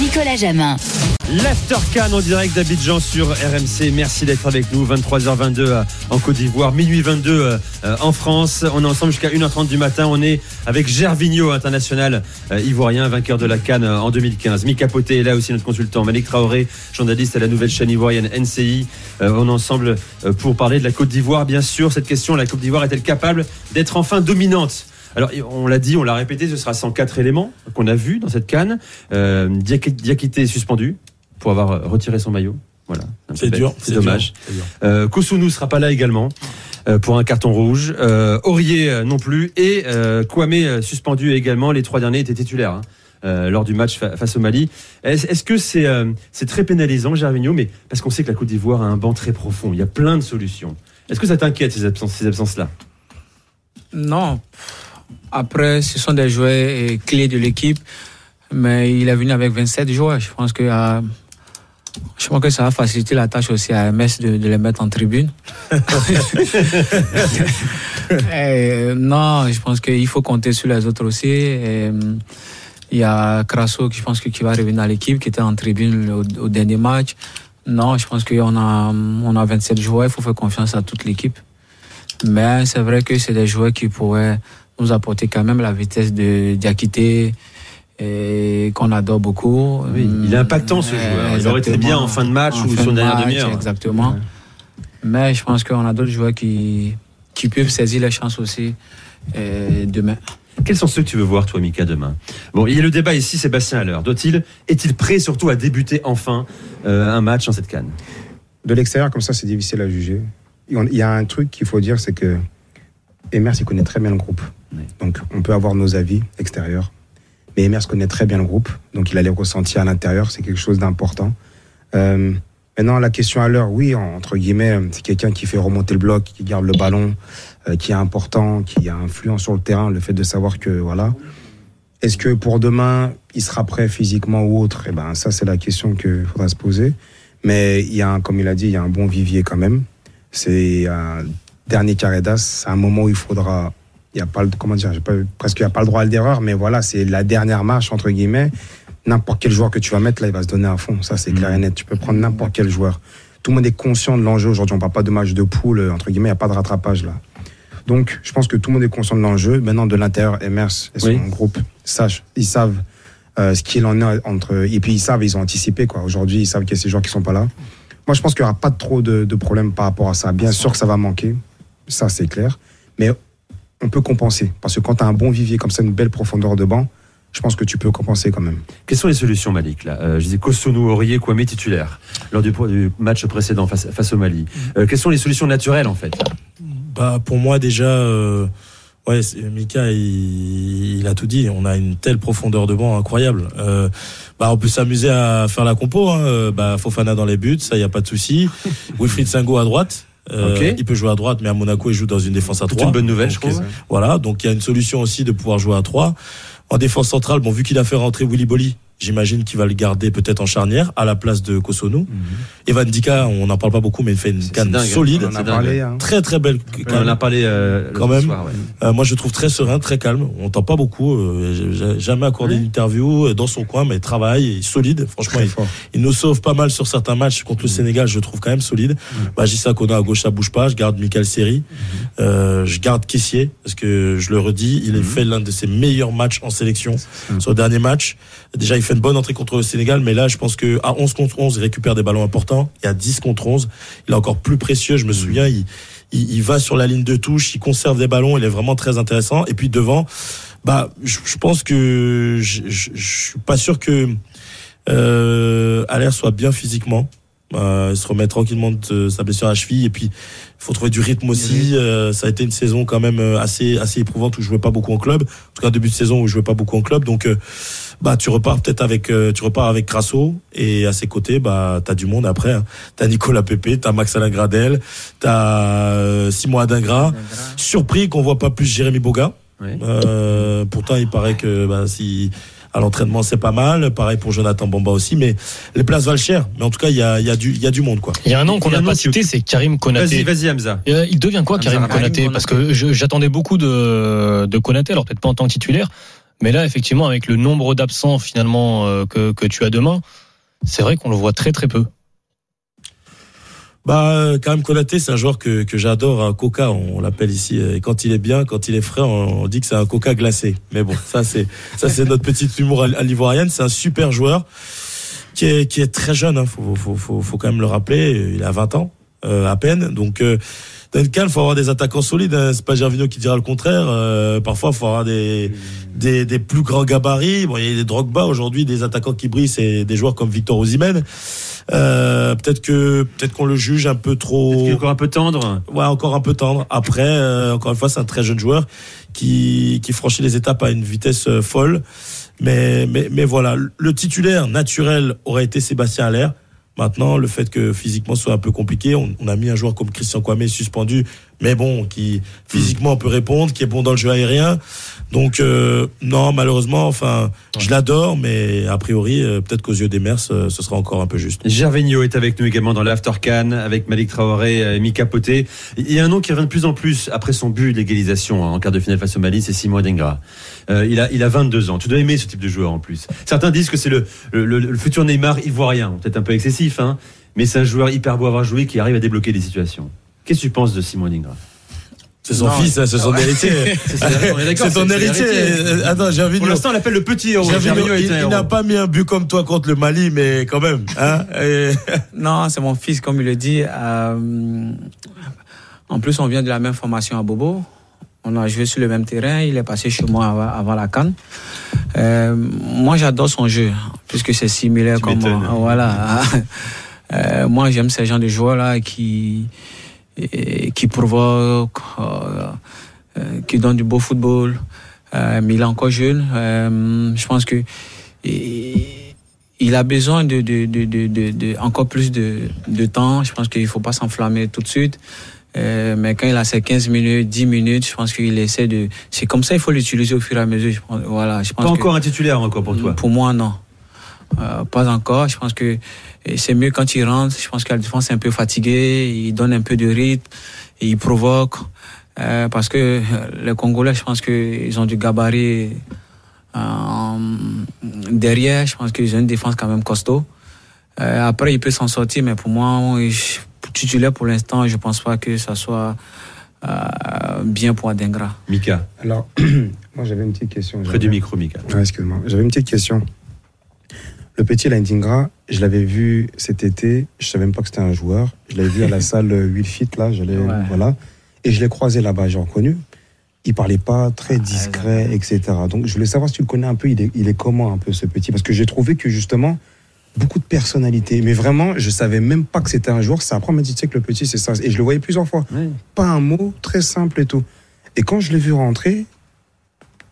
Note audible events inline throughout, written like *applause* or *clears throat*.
Nicolas Jamin. L'Aftercan en direct d'Abidjan sur RMC. Merci d'être avec nous. 23h22 euh, en Côte d'Ivoire, minuit 22 euh, euh, en France. On est ensemble jusqu'à 1h30 du matin. On est avec Gervinho, international ivoirien, vainqueur de la Cannes en 2015. Mika Poté est là aussi, notre consultant. Malik Traoré, journaliste à la nouvelle chaîne ivoirienne NCI. On est ensemble pour parler de la Côte d'Ivoire. Bien sûr, cette question, la Côte d'Ivoire est-elle capable d'être enfin dominante alors, on l'a dit, on l'a répété, ce sera 104 éléments qu'on a vus dans cette canne. Euh, Diakité est suspendu pour avoir retiré son maillot. Voilà. C'est dur. C'est dommage. Euh, Kosunu sera pas là également euh, pour un carton rouge. Euh, Aurier euh, non plus. Et euh, Kwame suspendu également. Les trois derniers étaient titulaires. Hein, lors du match face au Mali. Est-ce que c'est c'est très pénalisant, Gervinho? Mais parce qu'on sait que la Côte d'Ivoire a un banc très profond. Il y a plein de solutions. Est-ce que ça t'inquiète ces absences, ces absences-là? Non. Après, ce sont des joueurs clés de l'équipe, mais il est venu avec 27 joueurs. Je pense que, euh, je pense que ça va faciliter la tâche aussi à MS de, les mettre en tribune. *laughs* non, je pense qu'il faut compter sur les autres aussi. il y a Crasso je pense qui va revenir à l'équipe, qui était en tribune au, dernier match. Non, je pense qu'on a, on a 27 joueurs, il faut faire confiance à toute l'équipe. Mais c'est vrai que c'est des joueurs qui pourraient nous apporter quand même la vitesse de Diakité qu'on adore beaucoup. il est impactant ce joueur. Il aurait été bien en fin de match ou sur dernière demi-heure. Exactement. Mais je pense qu'on a d'autres joueurs qui, qui peuvent saisir les chances aussi demain. Quels sont ceux que tu veux voir, toi, Mika, demain? Bon, il y a le débat ici, Sébastien Haller. Doit-il, est-il prêt surtout à débuter enfin euh, un match en cette canne? De l'extérieur, comme ça, c'est difficile à juger. Il y a un truc qu'il faut dire, c'est que Emers, il connaît très bien le groupe. Donc, on peut avoir nos avis extérieurs. Mais Emers connaît très bien le groupe. Donc, il a les ressentis à l'intérieur. C'est quelque chose d'important. Euh, maintenant, la question à l'heure, oui, entre guillemets, c'est quelqu'un qui fait remonter le bloc, qui garde le ballon, euh, qui est important, qui a influence sur le terrain. Le fait de savoir que, voilà. Est-ce que pour demain, il sera prêt physiquement ou autre? Eh ben, ça, c'est la question qu'il faudra se poser. Mais il y a, comme il a dit, il y a un bon vivier quand même. C'est un dernier carré d'as. C'est un moment où il faudra il y a pas le, comment dire, pas, presque il y a pas le droit à l'erreur, mais voilà, c'est la dernière marche entre guillemets. N'importe quel joueur que tu vas mettre là, il va se donner à fond. Ça, c'est clair et net. Tu peux prendre n'importe quel joueur. Tout le monde est conscient de l'enjeu aujourd'hui. On parle pas de match de poule entre guillemets. Il n'y a pas de rattrapage là. Donc, je pense que tout le monde est conscient de l'enjeu. Maintenant, de l'intérieur, Emers et son groupe sachent, ils savent euh, ce qu'il en est entre. Et puis ils savent, ils ont anticipé quoi. Aujourd'hui, ils savent qu'il y a ces joueurs qui sont pas là. Moi, je pense qu'il y aura pas trop de, de problèmes par rapport à ça. Bien sûr que ça va manquer, ça c'est clair. Mais on peut compenser. Parce que quand tu as un bon vivier comme ça, une belle profondeur de banc, je pense que tu peux compenser quand même. Quelles sont les solutions, Malik là euh, Je disais Kosonou, Aurier, Kwame titulaire lors du, match précédent face, au Mali. Euh, quelles sont les solutions naturelles en fait bah, Pour moi, déjà, euh, ouais, Mika, il, a tout dit. On a une telle profondeur de banc incroyable. bah, on peut s'amuser à faire la compo. Hein. Bah, Fofana dans les buts, ça, il n'y a pas de souci. *laughs* Wilfried Singo à droite. Euh, il peut jouer à droite, mais à Monaco, il joue dans une défense à 3. C'est une bonne nouvelle, je crois. Voilà, donc il y a une solution aussi de pouvoir jouer à 3. En défense centrale, bon, vu qu'il a fait rentrer Willy Bolly, J'imagine qu'il va le garder peut-être en charnière à la place de Kosonu. Mm Evan Dika, on n'en parle pas beaucoup, mais il fait une canne solide. On a parlé, hein. Très très belle. On en a parlé euh, quand même. Euh, moi, je trouve très serein, très calme. On n'entend pas beaucoup. Euh, jamais accordé une interview euh, dans son coin, mais il travaille, il solide. Franchement, il, nous sauve pas mal sur certains matchs contre le mm. Sénégal. Je trouve quand même solide. Mm. Magissa Kona à gauche, ça bouge pas. Je garde Michael Seri. Euh, je garde Kessier parce que je le redis, il a mm-hmm. fait l'un de ses meilleurs matchs en sélection sur le dernier match. Déjà, il fait une bonne entrée contre le Sénégal, mais là, je pense que à 11 contre 11, il récupère des ballons importants. Et à 10 contre 11, il est encore plus précieux. Je me souviens, il, il, va sur la ligne de touche, il conserve des ballons, il est vraiment très intéressant. Et puis devant, bah, je, pense que je, je, suis pas sûr que euh, Allaire soit bien physiquement. Euh, il se remet tranquillement de sa blessure à cheville et puis il faut trouver du rythme aussi. Euh, ça a été une saison quand même euh, assez assez éprouvante où je jouais pas beaucoup en club. En tout cas début de saison où je jouais pas beaucoup en club. Donc euh, bah tu repars peut-être avec tu repars avec Crasso et à ses côtés bah t'as du monde après. Hein. T'as Nicolas Pépé, t'as Max Alain Gradel, t'as Simon Adingra. Surpris qu'on voit pas plus Jérémy Boga. pourtant il paraît que bah, si à l'entraînement, c'est pas mal. Pareil pour Jonathan Bamba aussi, mais les places valent cher. Mais en tout cas, il y a, il y a du, il y a du monde, quoi. Il y a un nom qu'on n'a pas cité, c'est Karim Vas-y, Konaté. vas-y, Hamza. Euh, Il devient quoi Hamza Karim Karim Konaté? Parce que je- j'attendais beaucoup de, de Konaté, alors peut-être pas en tant que titulaire, mais là effectivement avec le nombre d'absents finalement euh, que, que tu as demain, c'est vrai qu'on le voit très très peu. Bah, euh, Karim Konaté, c'est un joueur que, que j'adore, un coca, on, l'appelle ici. Et quand il est bien, quand il est frais, on, dit que c'est un coca glacé. Mais bon, ça c'est ça c'est notre petit humour à l'ivoirienne. C'est un super joueur qui est qui est très jeune. Hein, faut, faut faut faut quand même le rappeler. Il a 20 ans euh, à peine. Donc euh, Duncan, faut avoir des attaquants solides. Hein. C'est pas Gervinho qui dira le contraire. Euh, parfois, faut avoir des, des des plus grands gabarits. Bon, il y a des Drogba aujourd'hui, des attaquants qui brillent, c'est des joueurs comme Victor Osimhen. Euh, peut-être que peut-être qu'on le juge un peu trop. Peut-être qu'il est encore un peu tendre. Ouais, encore un peu tendre. Après, euh, encore une fois, c'est un très jeune joueur qui, qui franchit les étapes à une vitesse euh, folle. Mais, mais, mais voilà, le titulaire naturel aurait été Sébastien Allaire. Maintenant, le fait que physiquement soit un peu compliqué, on, on a mis un joueur comme Christian Kwame suspendu, mais bon, qui physiquement peut répondre, qui est bon dans le jeu aérien. Donc euh, non, malheureusement, enfin, je l'adore, mais a priori, euh, peut-être qu'aux yeux des mers, ce, ce sera encore un peu juste. Gervinho est avec nous également dans l'After Can avec Malik Traoré et Mika Poté. Il y a un nom qui revient de plus en plus après son but d'égalisation en quart de finale face au Mali, c'est Simon Dengra. Euh, il, a, il a 22 ans. Tu dois aimer ce type de joueur en plus. Certains disent que c'est le, le, le- le futur Neymar ivoirien, peut-être un peu excessif, hein, mais c'est un joueur hyper beau à avoir joué qui arrive à débloquer des situations. Qu'est-ce que tu penses de Simon Dengra C'est son Non, fils, hein, c'est son héritier. *laughs* C'est son- ton héritier. l'héritier. Euh, Attends, Pour Gervinho. l'instant, on l'appelle le petit héros. Gervinho, il, il n'a pas mis un but comme toi contre le Mali, mais quand même. Hein Et- *laughs* Non, c'est mon fils, comme il le dit. Euh, en plus, on vient de la même formation à Bobo. On a joué sur le même terrain. Il est passé chez moi avant, avant la canne. Euh, moi, j'adore son jeu, puisque c'est similaire Tu comme moi. Voilà. *laughs* Euh, moi, j'aime ces gens de joueurs-là qui, et- qui provoquent, euh, euh, qui donnent du beau football. Euh, mais il est encore jeune. Euh, je pense que il a besoin de, de, de, de, encore plus de, de temps. Je pense qu'il ne faut pas s'enflammer tout de suite. Euh, mais quand il a ses 15 minutes, 10 minutes, je pense qu'il essaie de. C'est comme ça, il faut l'utiliser au fur et à mesure. Je pense, voilà, je pense Pas que- encore un titulaire encore pour toi. pour moi, non. Euh, pas encore. Je pense que c'est mieux quand il rentre. Je pense que la défense est un peu fatiguée. Il donne un peu de rythme. Et il provoque. Euh, parce que euh, les Congolais, je pense qu'ils ont du gabarit euh, derrière. Je pense qu'ils ont une défense quand même costaud. Euh, après, il peut s'en sortir, mais pour moi, je- titulaire pour l'instant, je pense pas que ça soit euh, bien pour Adengra. Mika, Alors, *clears throat* moi j'avais une petite question. près du micro, Mika. Ouais, excuse-moi. J'avais une petite question. Le petit Landingra, je l'avais vu cet été. Je savais même pas que c'était un joueur. Je l'avais vu à la *laughs* salle Wilfit, là. Je l'ai, Ouais. voilà. Et je l'ai croisé là-bas, j'ai reconnu. Il parlait pas très discret, etc. Donc, je voulais savoir si tu le connais un peu. Il est, il est comment, un peu, ce petit? Parce que j'ai trouvé que, justement, beaucoup de personnalité. Mais vraiment, je savais même pas que c'était un joueur. C'est après, on m'a dit, tu sais que le petit, c'est ça. Et je le voyais plusieurs fois. Pas un mot, très simple et tout. Et quand je l'ai vu rentrer,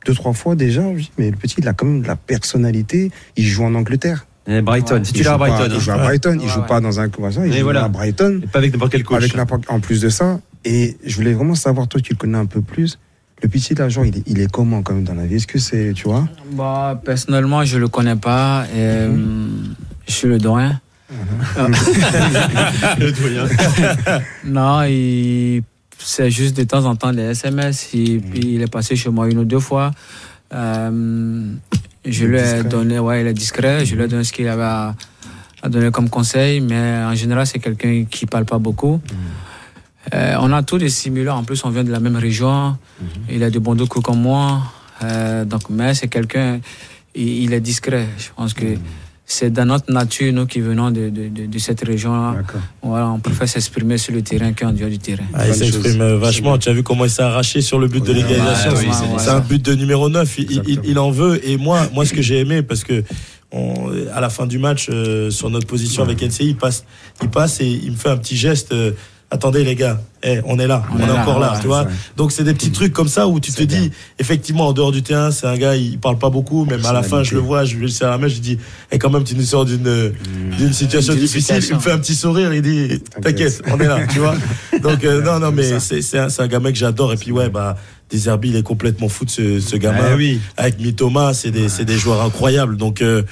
deux, trois fois déjà, je me dis, mais le petit, il a quand même de la personnalité. Il joue en Angleterre. Et Brighton, Ouais. si tu l'as à joue pas- Brighton. Il joue hein. à Brighton. Il joue ouais. pas dans un ça. Il Et joue voilà. à Brighton. Et pas avec n'importe quel coach. Avec en plus de ça. Et je voulais vraiment savoir, toi, tu le connais un peu plus. Le petit, là, genre, il est, il est comment, quand même, dans la vie? Est-ce que c'est, tu vois? Bah, personnellement, je le connais pas. Et, euh, Je suis le doyen. *laughs* *laughs* Le doyen. *laughs* Non, il... c'est juste de temps en temps des SMS. Et puis, il est passé chez moi une ou deux fois. Euh, je Il lui ai donné, ouais, il est discret. Je lui ai donné ce qu'il avait à, à donner comme conseil. Mais en général, c'est quelqu'un qui parle pas beaucoup. Euh, on a tous des similars. En plus, on vient de la même région. Il a de bons coups comme moi. Euh, donc, mais c'est quelqu'un, il, il est discret. Je pense que c'est dans notre nature, nous qui venons de, de, de, de cette région-là. Voilà, on préfère s'exprimer sur le terrain qu'en dehors du terrain. Ah, il s'exprime vachement. Tu as vu comment il s'est arraché sur le but de l'égalisation. ouais, C'est- ouais, c'est ouais. un but de numéro 9. Il, il- Exactement. il en veut. Et moi, moi, ce que j'ai aimé, parce que on- à la fin du match, euh, sur notre position avec NCI, il passe, il passe et il me fait un petit geste. euh, Attendez les gars, eh, on est là, on, On est, est là, encore là, ouais, tu vois. Donc c'est des petits trucs comme ça où tu te dis, effectivement, en dehors du terrain, c'est un gars, il parle pas beaucoup, même à la fin, je le vois, je lui serre la main, je dis, et quand même, tu nous sors d'une d'une situation difficile. Il me fait un petit sourire, il dit, T'inquiète. on est là, tu vois. *laughs* Donc euh, non, non, mais c'est c'est un, c'est un gamin que j'adore. Et puis ouais, bah Deserbi, il est complètement fou de ce, ce gamin. Ah oui. Avec Mitoma, c'est des, c'est des joueurs incroyables. Donc, euh,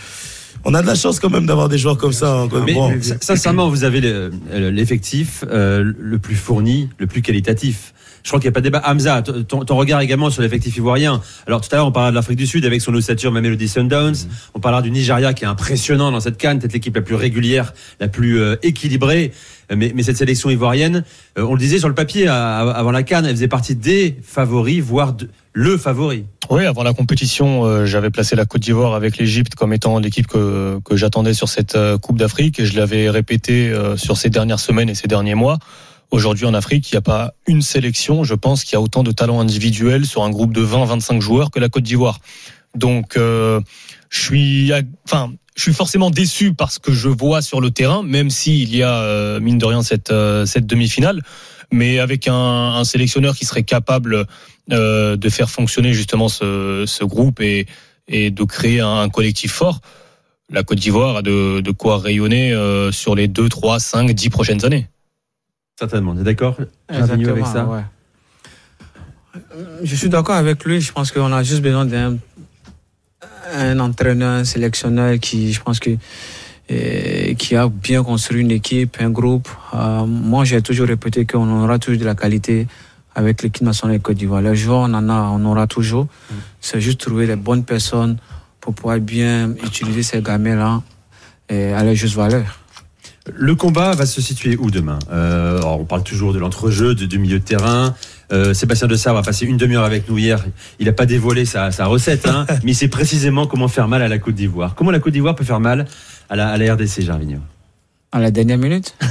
on a de la chance quand même d'avoir des joueurs comme ça. hein. Mais, Bon. mais, sincèrement, vous avez le- l'effectif euh, le plus fourni, le plus qualitatif. Je crois qu'il n'y a pas de débat. Hamza, ton, ton regard également sur l'effectif ivoirien. Alors tout à l'heure, on parlait de l'Afrique du Sud avec son ossature Mamelody Sundowns. On parlera du Nigeria qui est impressionnant dans cette canne, peut-être l'équipe la plus régulière, la plus euh, équilibrée. Mais, mais cette sélection ivoirienne, euh, on le disait sur le papier à- à- avant la canne, elle faisait partie des favoris, voire de- le favori. Oui, avant la compétition, euh, j'avais placé la Côte d'Ivoire avec l'Égypte comme étant l'équipe que, que j'attendais sur cette euh, Coupe d'Afrique et je l'avais répété euh, sur ces dernières semaines et ces derniers mois. Aujourd'hui en Afrique, il n'y a pas une sélection, je pense, qui a autant de talents individuels sur un groupe de 20-25 joueurs que la Côte d'Ivoire. Donc, je suis, enfin, je suis forcément déçu parce que je vois sur le terrain, même s'il y a mine de rien cette cette demi-finale, mais avec un, un sélectionneur qui serait capable euh, de faire fonctionner justement ce, ce groupe et, et de créer un, un collectif fort. La Côte d'Ivoire a de, de quoi rayonner euh, sur les 2, 3, 5, 10 prochaines années. Certainement. T'es d'accord Jarvinho, avec ça ouais. Je suis d'accord avec lui. Je pense qu'on a juste besoin d'un un entraîneur, un sélectionneur qui, je pense que euh, qui a bien construit une équipe, un groupe. Euh, moi, j'ai toujours répété qu'on aura toujours de la qualité avec l'équipe nationale de Côte d'Ivoire. Les joueurs, on en a, on aura toujours. C'est juste trouver les bonnes personnes pour pouvoir bien utiliser ces gamins-là et à leur juste valeur. Le combat va se situer où demain? Euh, alors, On parle toujours de l'entrejeu, de- du milieu de terrain. Euh, Sébastien Dessart va passer une demi-heure avec nous hier. Il n'a pas dévoilé sa, sa recette, hein, *laughs* mais il sait précisément comment faire mal à la Côte d'Ivoire. Comment la Côte d'Ivoire peut faire mal à la, à la RDC, Jarvinho À la dernière minute *laughs*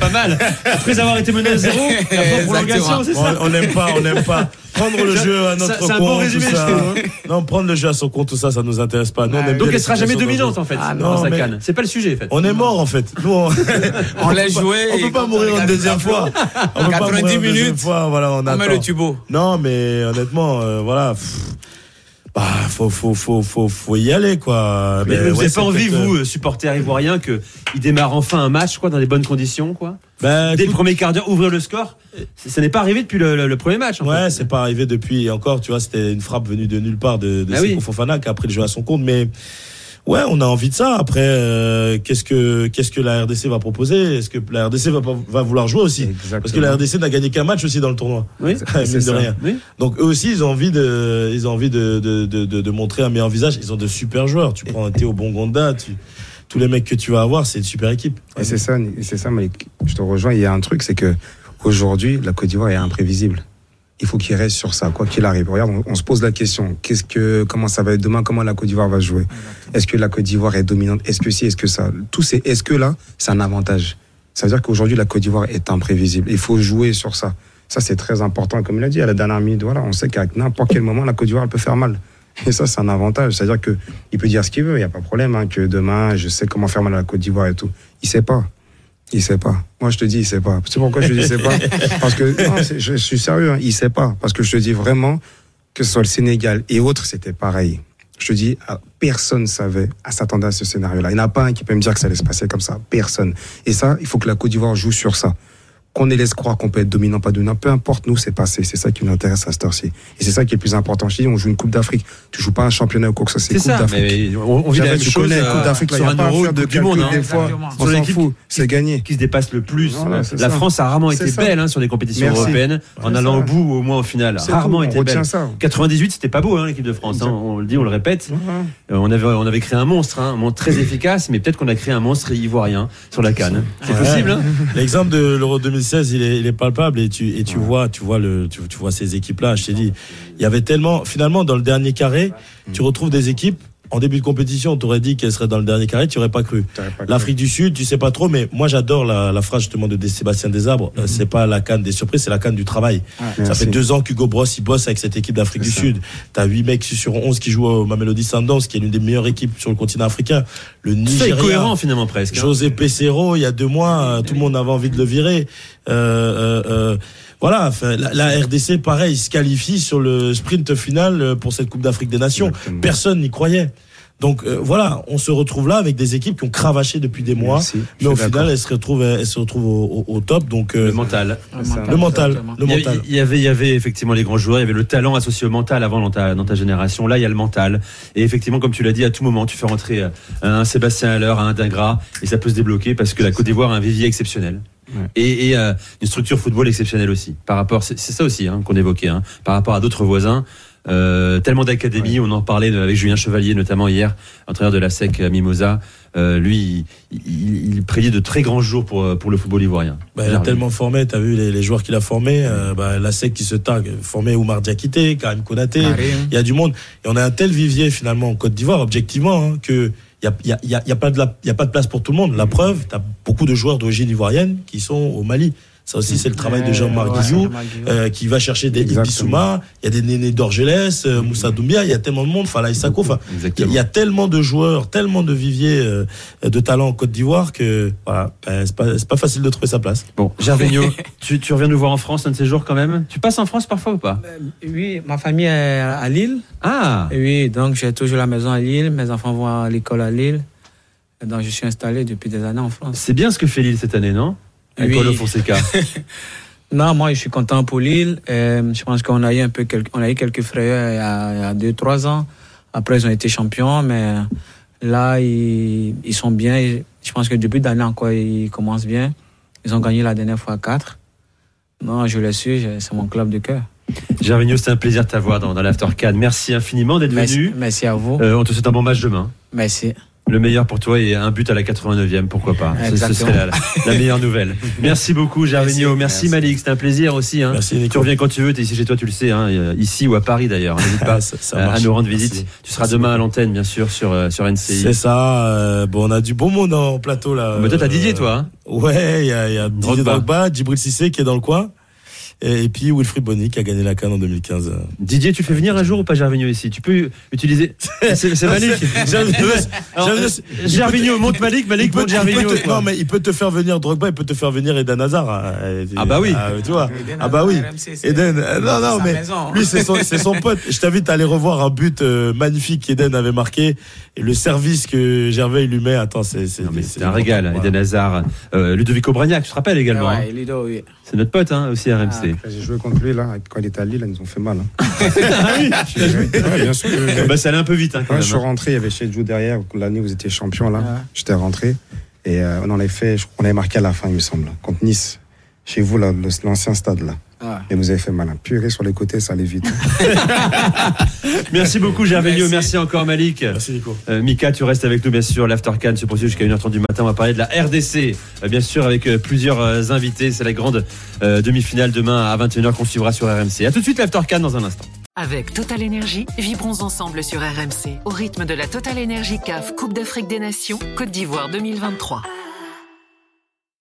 Pas mal Après avoir été mené à zéro, après prolongation, c'est On ça on n'aime pas, on n'aime pas. Prendre le Ça- jeu à ça- notre compte, bon résumé, tout ça. je trouve, Non, prendre le jeu à son compte, tout ça, ça nous intéresse pas. Nous, on aime Donc elle sera jamais dominante dans en fait Ah, dans non, sa mais- canne. C'est pas le sujet en fait. On est mort en fait. Nous, on, *laughs* On l'a peut pas- joué On peut pas mourir une deuxième fois. On peut pas 90 mourir une deuxième minutes, fois. Voilà, on On met le tubo. Non, mais honnêtement, euh, voilà. Bah, faut, faut, faut, faut, faut y aller, quoi. Mais vous n'avez pas envie, vous, supporter ivoirien, que il démarre enfin un match quoi, dans des bonnes conditions quoi Ben, Dès le écoute, premier quart d'heure, ouvrir le score. Ça n'est pas arrivé depuis le, le- le premier match. En Ouais, c'est pas arrivé depuis. Et encore, tu vois, c'était une frappe venue de nulle part de, de Ah oui. Fofana qui a pris le jeu à son compte. Mais ouais, on a envie de ça. Après, euh, qu'est-ce que qu'est-ce que la RDC va proposer? Est-ce que la RDC va, vouloir jouer aussi? Parce que la RDC n'a gagné qu'un match aussi dans le tournoi. Oui, *laughs* Mine c'est de rien. oui. Donc eux aussi, ils ont envie de, ils ont envie de, de, de, de, de montrer un meilleur visage. Ils ont de super joueurs. Tu prends un Théo Bongonda, tu, tous les mecs que tu vas avoir, c'est une super équipe. Et c'est ça, c'est ça, Malik. Je te rejoins. Il y a un truc, c'est que aujourd'hui, la Côte d'Ivoire est imprévisible. Il faut qu'il reste sur ça, quoi qu'il arrive. Regarde, on, on se pose la question qu'est-ce que, comment ça va être demain Comment la Côte d'Ivoire va jouer? Est-ce que la Côte d'Ivoire est dominante? Est-ce que si Est-ce que ça? Tous ces est-ce que là, c'est un avantage. Ça veut dire qu'aujourd'hui, la Côte d'Ivoire est imprévisible. Il faut jouer sur ça. Ça, c'est très important. Comme il a dit à la dernière minute, voilà, on sait qu'à n'importe quel moment, la Côte d'Ivoire peut faire mal. Et ça, c'est un avantage. C'est-à-dire que il peut dire ce qu'il veut, il n'y a pas de problème, hein, que demain, je sais comment faire mal à la Côte d'Ivoire et tout. Il sait pas. Il sait pas. Moi, je te dis, il sait pas. C'est pourquoi je te dis, il sait pas. Parce que, *laughs* non, je, suis sérieux, hein, il sait pas. Parce que je te dis vraiment, que ce soit le Sénégal et autres, c'était pareil. Je te dis, ah, personne savait à s'attendre à ce scénario-là. Il n'y en a pas un qui peut me dire que ça allait se passer comme ça. Personne. Et ça, il faut que la Côte d'Ivoire joue sur ça. Qu'on les laisse croire qu'on peut être dominant, pas dominant, peu importe, nous, c'est passé. C'est ça qui nous intéresse à cette heure-ci. Et c'est ça qui est le plus important. Dis, on joue une Coupe d'Afrique. Tu joues pas un championnat ou quoi que ce soit, c'est Coupe ça. d'Afrique. On, on vit la même tu chose connais, euh, Coupe d'Afrique, là, il sur a un pas à euro faire de Coupe du monde. calcul hein. des fois. Sur s'en l'équipe fout. C'est gagné. qui se dépasse le plus. Voilà, c'est la ça. France a rarement été ça. belle hein, sur des compétitions Merci. européennes, en allant ça. au bout au moins au final. Rarement été belle. ça. 98, c'était pas beau hein, l'équipe de France. on le dit, on le répète. Euh, on avait on avait créé un monstre, un monstre très efficace, mais peut-être qu'on a créé un monstre ivoirien sur la canne. C'est possible. L'exemple de l'Euro 2016, il est, il est palpable et tu, et tu vois, tu vois le, tu, tu vois ces équipes-là. Je t'ai dit, il y avait tellement, finalement, dans le dernier carré, tu retrouves des équipes. En début de compétition, on t'aurait dit qu'elles seraient dans le dernier carré, tu aurais pas cru. L'Afrique du Sud, tu sais pas trop, mais moi j'adore la, la phrase justement de Sébastien Desarbres. Euh, C'est pas la canne des surprises, c'est la canne du travail. Ça Merci. fait deux ans qu'Hugo Bross il bosse avec cette équipe d'Afrique du C'est ça. Sud. T'as huit mecs sur 11 qui jouent au Mamelody Sundowns, qui est l'une des meilleures équipes sur le continent africain. Le Ça est Nigeria. cohérent finalement presque. hein. José Pesero, il y a deux mois, euh, tout le monde avait envie de le virer. Euh, euh, euh, voilà, enfin, la, la RDC, pareil, se qualifie sur le sprint final euh, pour cette Coupe d'Afrique des Nations. Exactement. Personne n'y croyait. Donc euh, voilà, on se retrouve là avec des équipes qui ont cravaché depuis des mois, Merci, mais au final elles se retrouvent, elles se retrouvent au, au- au top. Donc euh, Le mental. le mental, le Il y, mental. il y avait, il y avait effectivement les grands joueurs, il y avait le talent associé au mental avant dans ta, dans ta génération. Là, il y a le mental. Et effectivement, comme tu l'as dit, à tout moment, tu fais rentrer euh, un Sébastien Haller, un Dingra, et ça peut se débloquer parce que la Côte d'Ivoire a un vivier exceptionnel. Ouais. Et, et, euh, une structure football exceptionnelle aussi. Par rapport, c'est ça aussi hein, qu'on évoquait, hein, par rapport à d'autres voisins. Euh, tellement d'académies, on en parlait avec Julien Chevalier notamment hier, entraîneur de la SEC à Mimosa. Euh, lui, il, il, il prédit de très grands jours pour, pour le football ivoirien. Bah, il a tellement formé, t'as vu les, les joueurs qu'il a formés, euh, bah, la SEC qui se targue, formé Oumar Diakité, Karim Konaté, il y a du monde. Et on a un tel vivier finalement en Côte d'Ivoire, objectivement, hein, que il y a, y, a, pas de pas de place pour tout le monde. La preuve, tu as beaucoup de joueurs d'origine ivoirienne qui sont au Mali. Ça aussi, c'est le travail de Jean-Marc Ouais, euh, qui va chercher des. Ibissouma. Il y a des Néné d'Orgelès, euh, Moussa Doumbia. Il y a tellement de monde. Fala Issako. Enfin, il y a- Exactement. il y a tellement de joueurs, tellement de viviers euh, de talent en Côte d'Ivoire que voilà, ben, c'est pas, facile de trouver sa place. Bon, *laughs* Gervinho, *laughs* tu, tu reviens nous voir en France un de ces jours quand même Tu passes en France parfois ou pas? Oui, ma famille est à Lille. Ah oui, donc j'ai toujours la maison à Lille. Mes enfants vont à l'école à Lille. Donc je suis installé depuis des années en France. C'est bien ce que fait Lille cette année, non? Oui. Paulo Fonseca. *laughs* Non, moi je suis content pour Lille. Euh, je pense qu'on a eu un peu quelques, on a eu quelques frayeurs il y a, il y a deux, trois ans. Après ils ont été champions, mais là ils, ils sont bien. Je pense que début d'année encore ils commencent bien. Ils ont gagné la dernière fois 4. Non, je le suis, c'est mon club de cœur. Gervinho, c'était un plaisir de t'avoir dans, dans l'After Can. Merci infiniment d'être venu. merci à vous. Euh, on te souhaite un bon match demain. Merci. Le meilleur pour toi et un but à la 89e, pourquoi pas. Ce- serait la, la meilleure nouvelle. *laughs* Merci beaucoup, Gervinho. Merci, Merci. Malik, c'était un plaisir aussi. Hein. Merci Tu reviens quand tu veux, tu es ici chez toi, tu le sais, hein, euh, ici ou à Paris d'ailleurs. *laughs* N'hésite pas ça- ça euh, à nous rendre Merci. visite. Tu seras demain à l'antenne, bien sûr, sur, euh, sur NCI. C'est ça. euh, bon, on a du bon monde en plateau là. Bah, toi, t'as Didier, toi. hein Ouais, il y a, il y a Didier Drogba. Drogba, Djibril Cissé qui est dans le coin. Et, et puis Wilfried Bonny qui a gagné la Cannes en 2015. Didier, tu fais venir un jour ou pas Gervinho ici? Tu peux utiliser. *laughs* C'est Malik. Gervinho, euh, monte Malik, Malik monte Gervinho. non, mais il peut te faire venir Drogba, il peut te faire venir Eden Hazard. hein. Ah bah oui. tu vois. Ah bah oui. Eden, non, non, mais lui, c'est son, pote. Je t'invite à aller revoir un but euh, magnifique qu'Eden avait marqué. Et le service que Gervais lui met, attends, c'est. c'est- Non, mais c'est C'était un régal. Eden Hazard, euh, Ludovico Bragnac, tu te rappelles également. hein Ouais, Lido, oui. C'est notre pote hein, aussi RMC. J'ai joué contre lui là, quand il était à Lille, là, ils nous ont fait mal. hein. *laughs* ah oui Ouais, bien sûr. bah, Ça allait un peu vite hein, quand Quand je même. suis hein. rentré, il y avait chez Jou derrière, l'année où vous étiez champion là. Ouais. J'étais rentré et euh, on en avait fait, je crois qu'on avait marqué à la fin, il me semble, contre Nice. Chez vous, là, l'ancien stade là. Et vous avez fait mal. hein. Purée sur les côtés, ça allait vite. *laughs* Merci beaucoup Gervinho, merci. Merci. encore Malik. Merci Nico. Euh, Mika, tu restes avec nous bien sûr. L'After Can se poursuit jusqu'à 1h30 du matin. On va parler de la RDC, euh, bien sûr, avec euh, plusieurs euh, invités. C'est la grande euh, demi-finale demain à 21h qu'on suivra sur RMC. A tout de suite l'After Can dans un instant. Avec Total Énergie, vibrons ensemble sur RMC au rythme de la Total Énergie CAF Coupe d'Afrique des Nations Côte d'Ivoire 2023.